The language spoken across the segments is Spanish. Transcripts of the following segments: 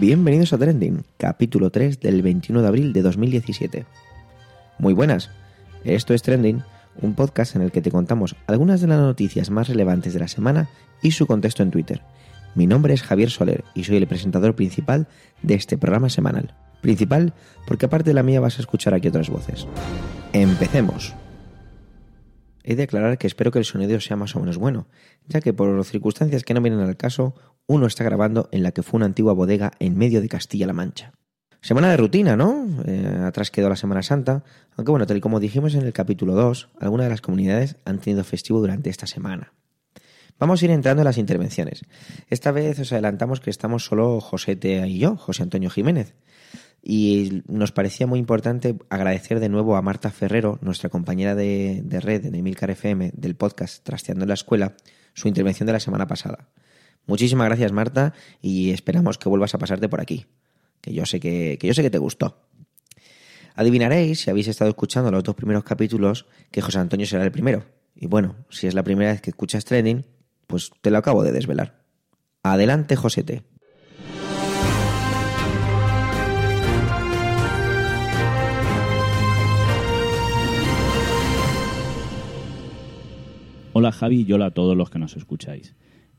Bienvenidos a Trending, capítulo 3 del 21 de abril de 2017. Muy buenas, esto es Trending, un podcast en el que te contamos algunas de las noticias más relevantes de la semana y su contexto en Twitter. Mi nombre es Javier Soler y soy el presentador principal de este programa semanal. Principal porque aparte de la mía vas a escuchar aquí otras voces. Empecemos. He de aclarar que espero que el sonido sea más o menos bueno, ya que por circunstancias que no vienen al caso, uno está grabando en la que fue una antigua bodega en medio de Castilla-La Mancha. Semana de rutina, ¿no? Eh, atrás quedó la Semana Santa, aunque bueno, tal y como dijimos en el capítulo 2, algunas de las comunidades han tenido festivo durante esta semana. Vamos a ir entrando en las intervenciones. Esta vez os adelantamos que estamos solo José y yo, José Antonio Jiménez. Y nos parecía muy importante agradecer de nuevo a Marta Ferrero, nuestra compañera de, red en Emilcar FM del podcast Trasteando en la Escuela, su intervención de la semana pasada. Muchísimas gracias, Marta, y esperamos que vuelvas a pasarte por aquí. Que yo sé que, que yo sé que te gustó. Adivinaréis, si habéis estado escuchando los dos primeros capítulos, que José Antonio será el primero. Y bueno, si es la primera vez que escuchas trending, pues te lo acabo de desvelar. Adelante, Josete. Hola Javi y hola a todos los que nos escucháis.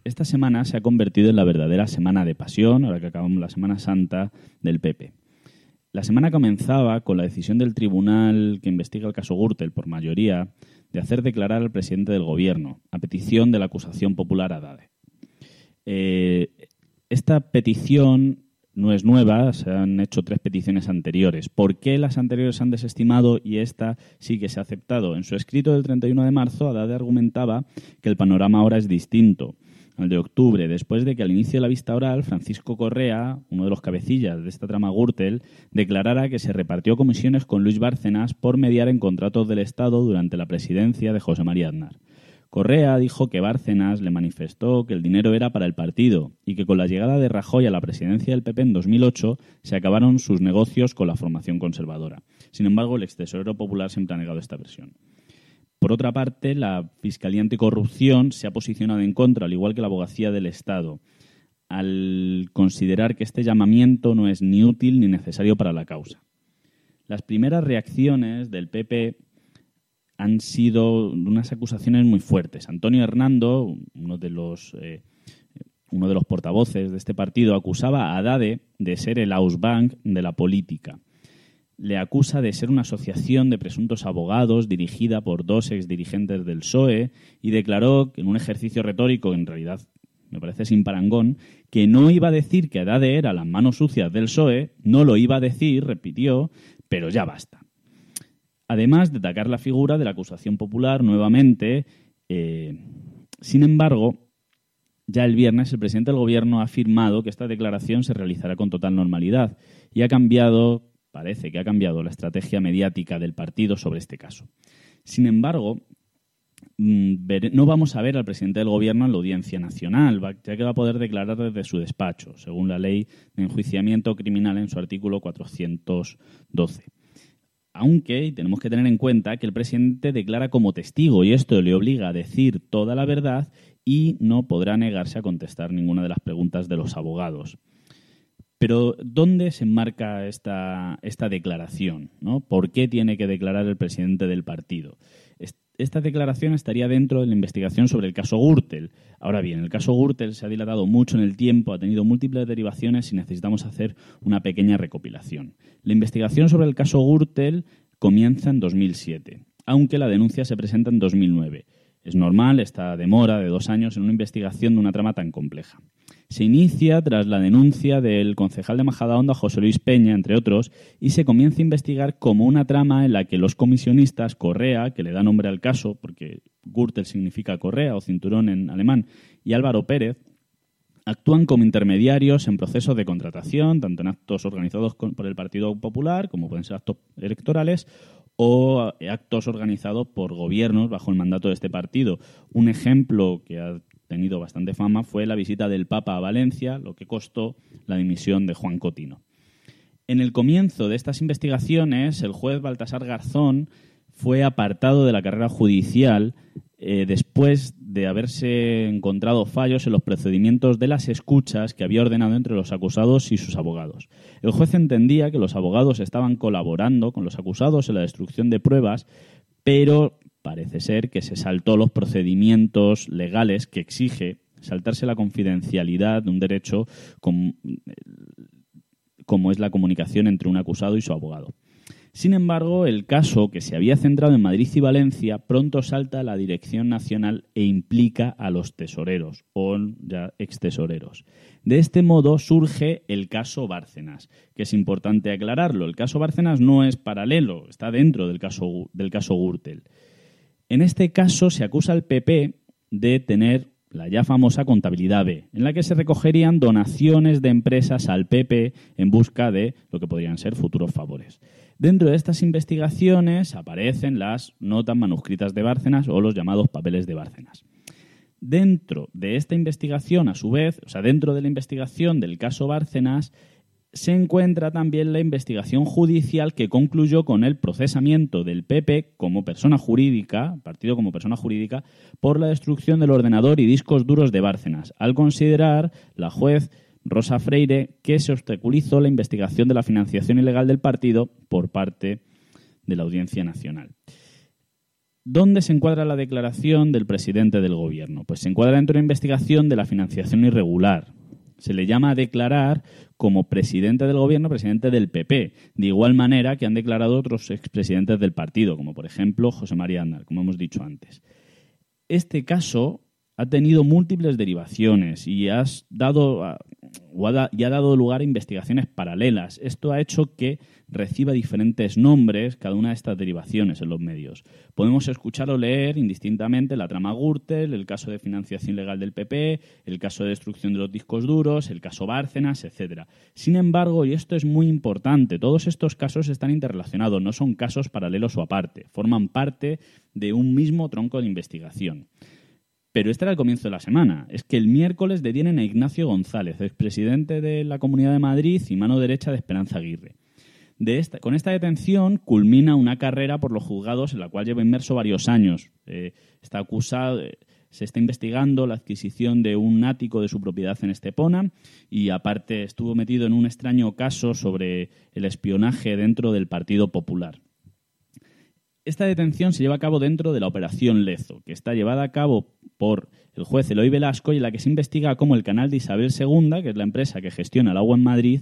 Esta semana se ha convertido en la verdadera semana de pasión, ahora que acabamos la Semana Santa del PP. La semana comenzaba con la decisión del tribunal que investiga el caso Gürtel por mayoría de hacer declarar al presidente del gobierno, a petición de la acusación popular Adade. Eh, esta petición no es nueva, se han hecho tres peticiones anteriores. ¿Por qué las anteriores se han desestimado y esta sí que se ha aceptado? En su escrito del 31 de marzo, Adade argumentaba que el panorama ahora es distinto al de octubre, después de que al inicio de la vista oral Francisco Correa, uno de los cabecillas de esta trama Gürtel, declarara que se repartió comisiones con Luis Bárcenas por mediar en contratos del Estado durante la presidencia de José María Aznar. Correa dijo que Bárcenas le manifestó que el dinero era para el partido y que con la llegada de Rajoy a la presidencia del PP en 2008 se acabaron sus negocios con la formación conservadora. Sin embargo, el extesorero popular siempre ha negado esta versión. Por otra parte, la Fiscalía Anticorrupción se ha posicionado en contra, al igual que la Abogacía del Estado, al considerar que este llamamiento no es ni útil ni necesario para la causa. Las primeras reacciones del PP han sido unas acusaciones muy fuertes. Antonio Hernando, uno de los, eh, uno de los portavoces de este partido, acusaba a Dade de ser el Ausbank de la política. Le acusa de ser una asociación de presuntos abogados dirigida por dos exdirigentes del PSOE y declaró en un ejercicio retórico, en realidad me parece sin parangón, que no iba a decir que Adade era las manos sucias del PSOE, no lo iba a decir, repitió, pero ya basta además de atacar la figura de la acusación popular nuevamente. Eh, sin embargo, ya el viernes el presidente del Gobierno ha afirmado que esta declaración se realizará con total normalidad y ha cambiado, parece que ha cambiado la estrategia mediática del partido sobre este caso. Sin embargo, mm, no vamos a ver al presidente del Gobierno en la Audiencia Nacional, ya que va a poder declarar desde su despacho, según la ley de enjuiciamiento criminal en su artículo 412 aunque tenemos que tener en cuenta que el presidente declara como testigo y esto le obliga a decir toda la verdad y no podrá negarse a contestar ninguna de las preguntas de los abogados. Pero ¿dónde se enmarca esta, esta declaración? ¿no? ¿Por qué tiene que declarar el presidente del partido? esta declaración estaría dentro de la investigación sobre el caso Gürtel. Ahora bien, el caso Gürtel se ha dilatado mucho en el tiempo, ha tenido múltiples derivaciones y necesitamos hacer una pequeña recopilación. La investigación sobre el caso Gürtel comienza en 2007, aunque la denuncia se presenta en 2009. Es normal esta demora de dos años en una investigación de una trama tan compleja se inicia tras la denuncia del concejal de Majadahonda, José Luis Peña, entre otros, y se comienza a investigar como una trama en la que los comisionistas Correa, que le da nombre al caso, porque Gürtel significa correa o cinturón en alemán, y Álvaro Pérez, actúan como intermediarios en procesos de contratación, tanto en actos organizados por el Partido Popular, como pueden ser actos electorales, o actos organizados por gobiernos bajo el mandato de este partido. Un ejemplo que ha tenido bastante fama fue la visita del Papa a Valencia, lo que costó la dimisión de Juan Cotino. En el comienzo de estas investigaciones, el juez Baltasar Garzón fue apartado de la carrera judicial eh, después de haberse encontrado fallos en los procedimientos de las escuchas que había ordenado entre los acusados y sus abogados. El juez entendía que los abogados estaban colaborando con los acusados en la destrucción de pruebas, pero parece ser que se saltó los procedimientos legales que exige saltarse la confidencialidad de un derecho como, como es la comunicación entre un acusado y su abogado. Sin embargo, el caso, que se había centrado en Madrid y Valencia, pronto salta a la Dirección Nacional e implica a los tesoreros, o ya extesoreros. De este modo surge el caso Bárcenas, que es importante aclararlo. El caso Bárcenas no es paralelo, está dentro del caso, del caso Gürtel. En este caso se acusa al PP de tener la ya famosa contabilidad B, en la que se recogerían donaciones de empresas al PP en busca de lo que podrían ser futuros favores. Dentro de estas investigaciones aparecen las notas manuscritas de Bárcenas o los llamados papeles de Bárcenas. Dentro de esta investigación, a su vez, o sea, dentro de la investigación del caso Bárcenas, se encuentra también la investigación judicial que concluyó con el procesamiento del PP como persona jurídica, partido como persona jurídica, por la destrucción del ordenador y discos duros de Bárcenas, al considerar la juez Rosa Freire que se obstaculizó la investigación de la financiación ilegal del partido por parte de la Audiencia Nacional. ¿Dónde se encuadra la declaración del presidente del gobierno? Pues se encuadra dentro de la investigación de la financiación irregular. Se le llama a declarar como presidente del gobierno, presidente del PP, de igual manera que han declarado otros expresidentes del partido, como por ejemplo José María Andal, como hemos dicho antes. Este caso ha tenido múltiples derivaciones y, has dado, y ha dado lugar a investigaciones paralelas. Esto ha hecho que reciba diferentes nombres cada una de estas derivaciones en los medios. Podemos escuchar o leer indistintamente la trama Gürtel, el caso de financiación ilegal del PP, el caso de destrucción de los discos duros, el caso Bárcenas, etc. Sin embargo, y esto es muy importante, todos estos casos están interrelacionados, no son casos paralelos o aparte, forman parte de un mismo tronco de investigación. Pero este era el comienzo de la semana. Es que el miércoles detienen a Ignacio González, expresidente de la Comunidad de Madrid y mano derecha de Esperanza Aguirre. con esta detención culmina una carrera por los juzgados en la cual lleva inmerso varios años. Eh, está acusado, eh, se está investigando la adquisición de un ático de su propiedad en Estepona y aparte estuvo metido en un extraño caso sobre el espionaje dentro del Partido Popular. Esta detención se lleva a cabo dentro de la Operación Lezo, que está llevada a cabo por el juez Eloy Velasco y en la que se investiga cómo el canal de Isabel II, que es la empresa que gestiona el agua en Madrid,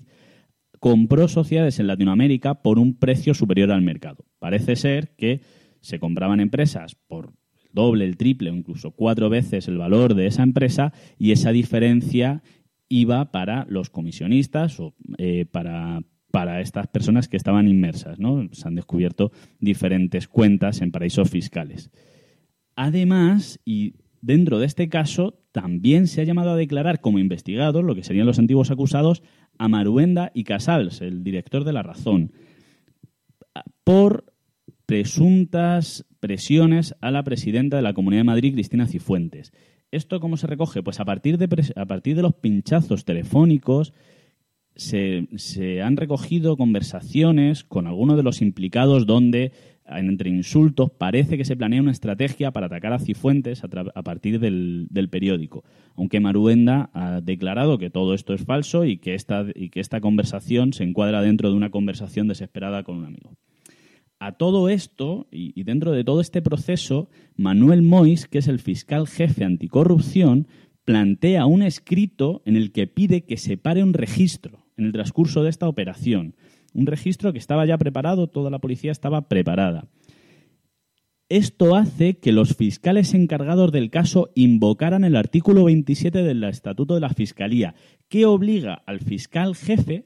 compró sociedades en Latinoamérica por un precio superior al mercado. Parece ser que se compraban empresas por el doble, el triple o incluso cuatro veces el valor de esa empresa y esa diferencia iba para los comisionistas o eh, para, para estas personas que estaban inmersas. Se han descubierto diferentes cuentas en paraísos fiscales. Además, y dentro de este caso, también se ha llamado a declarar como investigados, lo que serían los antiguos acusados, a Maruenda y Casals, el director de La Razón, por presuntas presiones a la presidenta de la Comunidad de Madrid, Cristina Cifuentes. ¿Esto cómo se recoge? Pues a partir de, a partir de los pinchazos telefónicos se, han recogido conversaciones con algunos de los implicados donde entre insultos, parece que se planea una estrategia para atacar a Cifuentes a, partir del, periódico. Aunque Maruenda ha declarado que todo esto es falso y que, esta, y que esta conversación se encuadra dentro de una conversación desesperada con un amigo. A todo esto, y, y dentro de todo este proceso, Manuel Mois, que es el fiscal jefe anticorrupción, plantea un escrito en el que pide que se pare un registro en el transcurso de esta operación. Un registro que estaba ya preparado, toda la policía estaba preparada. Esto hace que los fiscales encargados del caso invocaran el artículo 27 del Estatuto de la Fiscalía, que obliga al fiscal jefe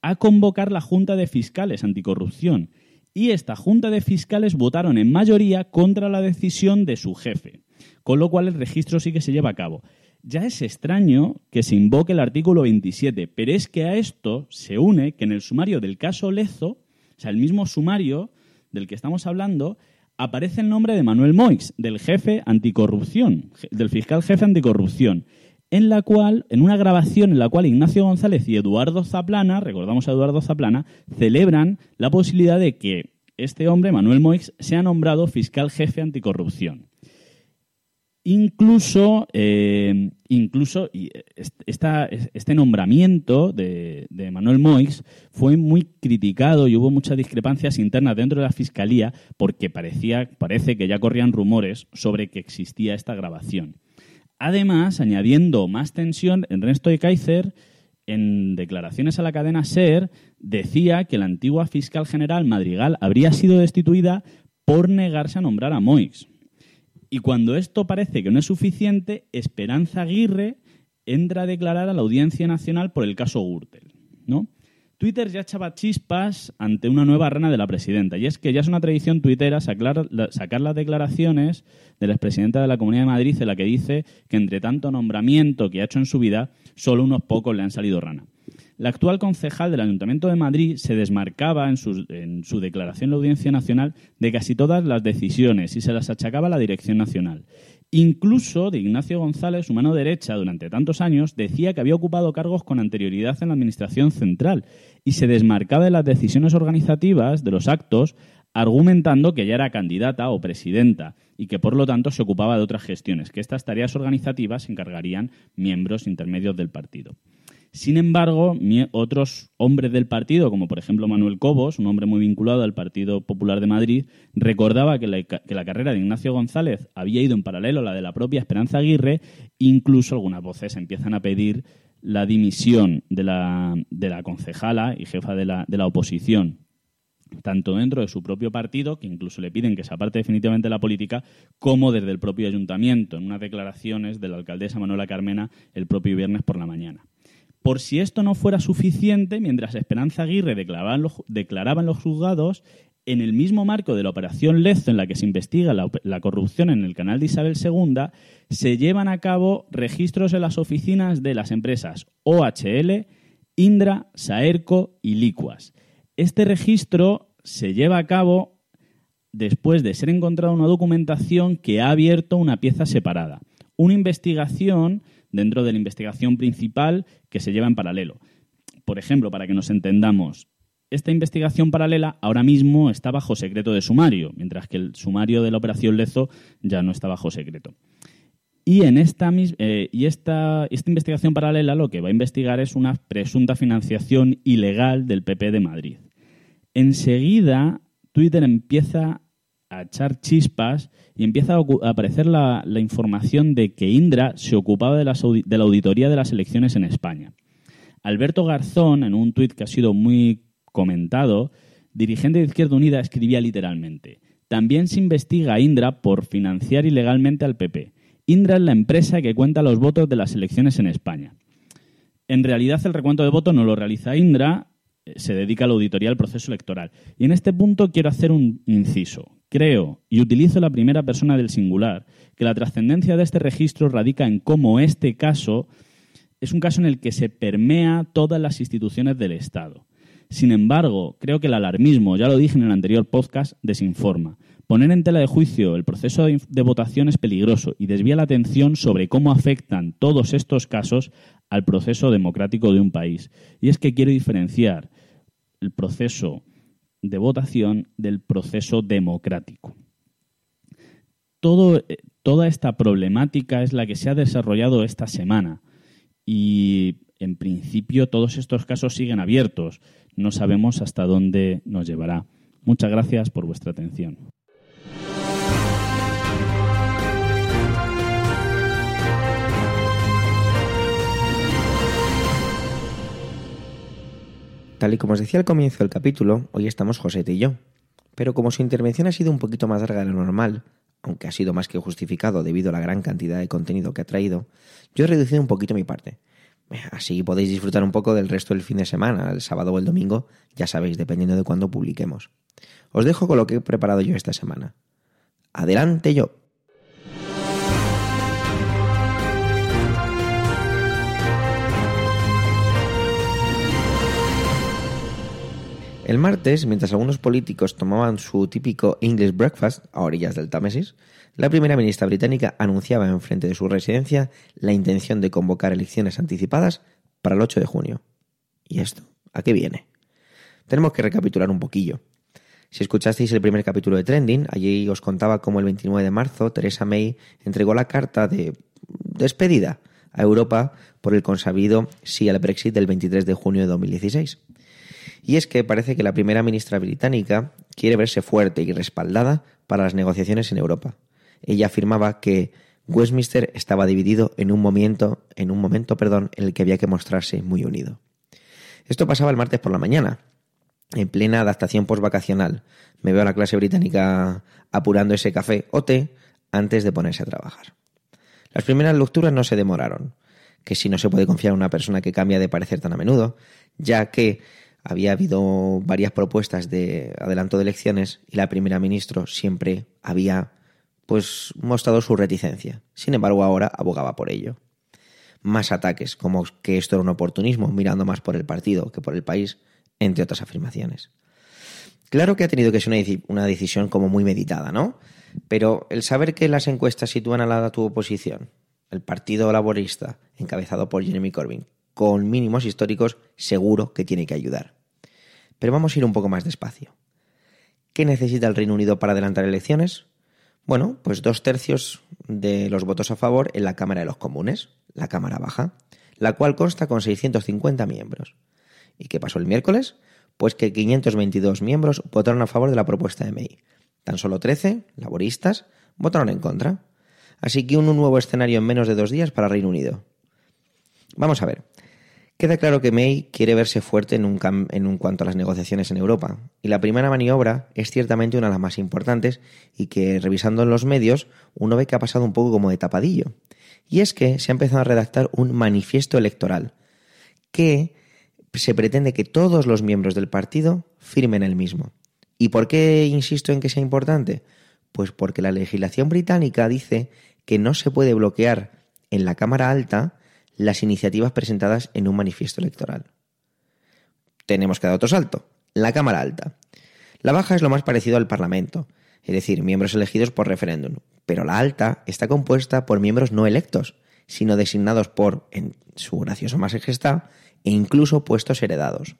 a convocar la Junta de Fiscales Anticorrupción. Y esta Junta de Fiscales votaron en mayoría contra la decisión de su jefe, con lo cual el registro sí que se lleva a cabo ya es extraño que se invoque el artículo 27, pero es que a esto se une que en el sumario del caso Lezo, o sea, el mismo sumario del que estamos hablando, aparece el nombre de Manuel Moix, del jefe anticorrupción, del fiscal jefe anticorrupción, en la cual, en una grabación en la cual Ignacio González y Eduardo Zaplana, recordamos a Eduardo Zaplana, celebran la posibilidad de que este hombre, Manuel Moix, sea nombrado fiscal jefe anticorrupción. Incluso, eh, incluso esta, este nombramiento de, Manuel Moix fue muy criticado y hubo muchas discrepancias internas dentro de la Fiscalía porque parecía, parece que ya corrían rumores sobre que existía esta grabación. Además, añadiendo más tensión, Ernesto de Kaiser, en declaraciones a la cadena SER, decía que la antigua fiscal general Madrigal habría sido destituida por negarse a nombrar a Moix. Y cuando esto parece que no es suficiente, Esperanza Aguirre entra a declarar a la Audiencia Nacional por el caso Gürtel, ¿no? Twitter ya echaba chispas ante una nueva rana de la presidenta. Y es que ya es una tradición tuitera sacar, sacar las declaraciones de la expresidenta de la Comunidad de Madrid en la que dice que entre tanto nombramiento que ha hecho en su vida, solo unos pocos le han salido rana. La actual concejal del Ayuntamiento de Madrid se desmarcaba en su, declaración en la Audiencia Nacional de casi todas las decisiones y se las achacaba a la Dirección Nacional. Incluso de Ignacio González, su mano derecha, durante tantos años, decía que había ocupado cargos con anterioridad en la Administración Central y se desmarcaba de las decisiones organizativas de los actos, argumentando que ya era candidata o presidenta y que por lo tanto se ocupaba de otras gestiones, que estas tareas organizativas se encargarían miembros intermedios del partido. Sin embargo, otros hombres del partido, como por ejemplo Manuel Cobos, un hombre muy vinculado al Partido Popular de Madrid, recordaba que la, carrera de Ignacio González había ido en paralelo a la de la propia Esperanza Aguirre, incluso algunas voces empiezan a pedir la dimisión de la, concejala y jefa de la, de la oposición tanto dentro de su propio partido, que incluso le piden que se aparte definitivamente de la política, como desde el propio ayuntamiento, en unas declaraciones de la alcaldesa Manuela Carmena el propio viernes por la mañana. Por si esto no fuera suficiente, mientras Esperanza Aguirre declaraba en los, juzgados, en el mismo marco de la operación Lezo en la que se investiga la, corrupción en el canal de Isabel II, se llevan a cabo registros en las oficinas de las empresas OHL, Indra, Saerco y Licuas. Este registro se lleva a cabo después de ser encontrada una documentación que ha abierto una pieza separada. Una investigación dentro de la investigación principal que se lleva en paralelo. Por ejemplo, para que nos entendamos, esta investigación paralela ahora mismo está bajo secreto de sumario, mientras que el sumario de la operación Lezo ya no está bajo secreto. Y, en esta, eh, y esta, esta investigación paralela lo que va a investigar es una presunta financiación ilegal del PP de Madrid. Enseguida, Twitter empieza a echar chispas y empieza a aparecer la, información de que Indra se ocupaba de, de la auditoría de las elecciones en España. Alberto Garzón, en un tuit que ha sido muy comentado, dirigente de Izquierda Unida, escribía literalmente, también se investiga a Indra por financiar ilegalmente al PP. Indra es la empresa que cuenta los votos de las elecciones en España. En realidad el recuento de votos no lo realiza Indra, eh, se dedica a la auditoría del proceso electoral. Y en este punto quiero hacer un inciso. Creo, y utilizo la primera persona del singular, que la trascendencia de este registro radica en cómo este caso es un caso en el que se permea todas las instituciones del Estado. Sin embargo, creo que el alarmismo, ya lo dije en el anterior podcast, desinforma. Poner en tela de juicio el proceso de votación es peligroso y desvía la atención sobre cómo afectan todos estos casos al proceso democrático de un país. Y es que quiero diferenciar el proceso de votación del proceso democrático. Todo, eh, toda esta problemática es la que se ha desarrollado esta semana y en principio todos estos casos siguen abiertos. No sabemos hasta dónde nos llevará. Muchas gracias por vuestra atención. Tal y como os decía al comienzo del capítulo, hoy estamos José y yo. Pero como su intervención ha sido un poquito más larga de lo normal, aunque ha sido más que justificado debido a la gran cantidad de contenido que ha traído, yo he reducido un poquito mi parte. Así podéis disfrutar un poco del resto del fin de semana, el sábado o el domingo, ya sabéis, dependiendo de cuándo publiquemos. Os dejo con lo que he preparado yo esta semana. Adelante yo. El martes, mientras algunos políticos tomaban su típico English breakfast a orillas del Támesis, la primera ministra británica anunciaba en frente de su residencia la intención de convocar elecciones anticipadas para el 8 de junio. ¿Y esto? ¿A qué viene? Tenemos que recapitular un poquillo. Si escuchasteis el primer capítulo de Trending, allí os contaba cómo el 29 de marzo Theresa May entregó la carta de despedida a Europa por el consabido sí al Brexit del 23 de junio de 2016. Y es que parece que la primera ministra británica quiere verse fuerte y respaldada para las negociaciones en Europa. Ella afirmaba que Westminster estaba dividido en un momento, en un momento, perdón, en el que había que mostrarse muy unido. Esto pasaba el martes por la mañana, en plena adaptación postvacacional. Me veo a la clase británica apurando ese café o té antes de ponerse a trabajar. Las primeras lecturas no se demoraron, que si no se puede confiar en una persona que cambia de parecer tan a menudo, ya que había habido varias propuestas de adelanto de elecciones y la primera ministra siempre había pues mostrado su reticencia. Sin embargo, ahora abogaba por ello. Más ataques, como que esto era un oportunismo, mirando más por el partido que por el país, entre otras afirmaciones. Claro que ha tenido que ser una decisión como muy meditada, ¿no? Pero el saber que las encuestas sitúan al lado a tu oposición, el Partido Laborista, encabezado por Jeremy Corbyn, con mínimos históricos, seguro que tiene que ayudar. Pero vamos a ir un poco más despacio. ¿Qué necesita el Reino Unido para adelantar elecciones? Bueno, pues dos tercios de los votos a favor en la Cámara de los Comunes, la Cámara Baja, la cual consta con 650 miembros. ¿Y qué pasó el miércoles? Pues que 522 miembros votaron a favor de la propuesta de May. Tan solo 13, laboristas, votaron en contra. Así que un nuevo escenario en menos de dos días para Reino Unido. Vamos a ver. Queda claro que May quiere verse fuerte en, un en un cuanto a las negociaciones en Europa, y la primera maniobra es ciertamente una de las más importantes y que, revisando en los medios, uno ve que ha pasado un poco como de tapadillo. Y es que se ha empezado a redactar un manifiesto electoral que se pretende que todos los miembros del partido firmen el mismo. ¿Y por qué insisto en que sea importante? Pues porque la legislación británica dice que no se puede bloquear en la Cámara Alta las iniciativas presentadas en un manifiesto electoral. Tenemos que dar otro salto. La Cámara Alta. La baja es lo más parecido al Parlamento, es decir, miembros elegidos por referéndum, pero la alta está compuesta por miembros no electos, sino designados por, en su gracioso majestad, e incluso puestos heredados.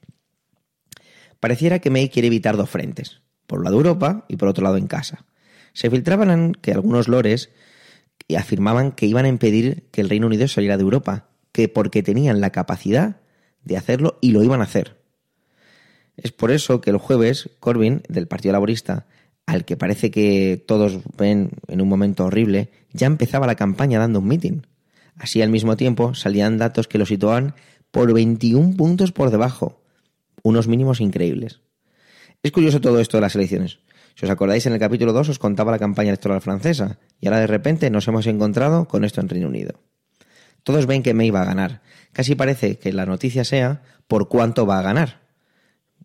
Pareciera que May quiere evitar dos frentes, por un lado Europa y por otro lado en casa. Se filtraban que algunos lores afirmaban que iban a impedir que el Reino Unido saliera de Europa, que porque tenían la capacidad de hacerlo y lo iban a hacer. Es por eso que el jueves Corbyn, del Partido Laborista, al que parece que todos ven en un momento horrible, ya empezaba la campaña dando un mitin. Así al mismo tiempo salían datos que lo situaban por 21 puntos por debajo, unos mínimos increíbles. Es curioso todo esto de las elecciones. Si os acordáis, en el capítulo 2 os contaba la campaña electoral francesa, y ahora de repente nos hemos encontrado con esto en Reino Unido. Todos ven que May va a ganar. Casi parece que la noticia sea por cuánto va a ganar.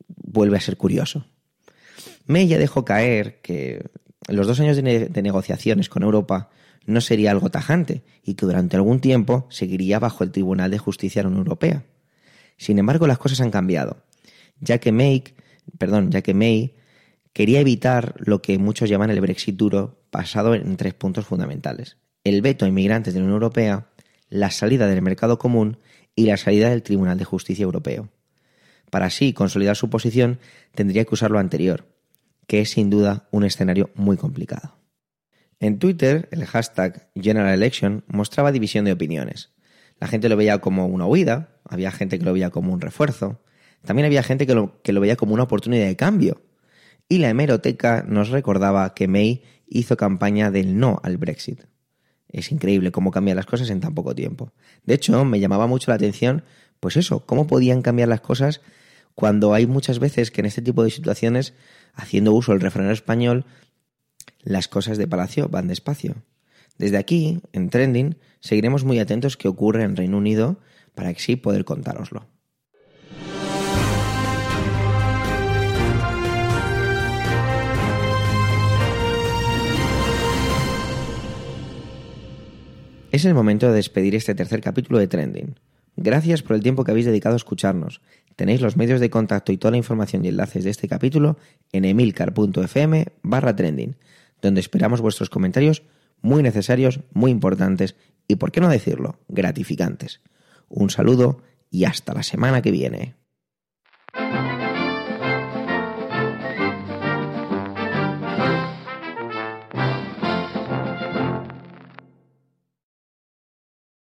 Vuelve a ser curioso. May ya dejó caer que los dos años de, de negociaciones con Europa no sería algo tajante y que durante algún tiempo seguiría bajo el Tribunal de Justicia de la Unión Europea. Sin embargo, las cosas han cambiado, ya que May, perdón, ya que May quería evitar lo que muchos llaman el Brexit duro, basado en tres puntos fundamentales: el veto a inmigrantes de la Unión Europea, la salida del mercado común y la salida del Tribunal de Justicia Europeo. Para así consolidar su posición, tendría que usar lo anterior, que es sin duda un escenario muy complicado. En Twitter, el hashtag General Election mostraba división de opiniones. La gente lo veía como una huida, había gente que lo veía como un refuerzo, también había gente que lo, que lo veía como una oportunidad de cambio. Y la hemeroteca nos recordaba que May hizo campaña del no al Brexit. Es increíble cómo cambian las cosas en tan poco tiempo. De hecho, me llamaba mucho la atención, pues eso, cómo podían cambiar las cosas cuando hay muchas veces que en este tipo de situaciones, haciendo uso del refrán español, las cosas de Palacio van despacio. Desde aquí, en Trending, seguiremos muy atentos qué ocurre en Reino Unido para así poder contároslo. Es el momento de despedir este tercer capítulo de Trending. Gracias por el tiempo que habéis dedicado a escucharnos. Tenéis los medios de contacto y toda la información y enlaces de este capítulo en emilcar.fm barra trending donde esperamos vuestros comentarios muy necesarios, muy importantes y, por qué no decirlo, gratificantes. Un saludo y hasta la semana que viene.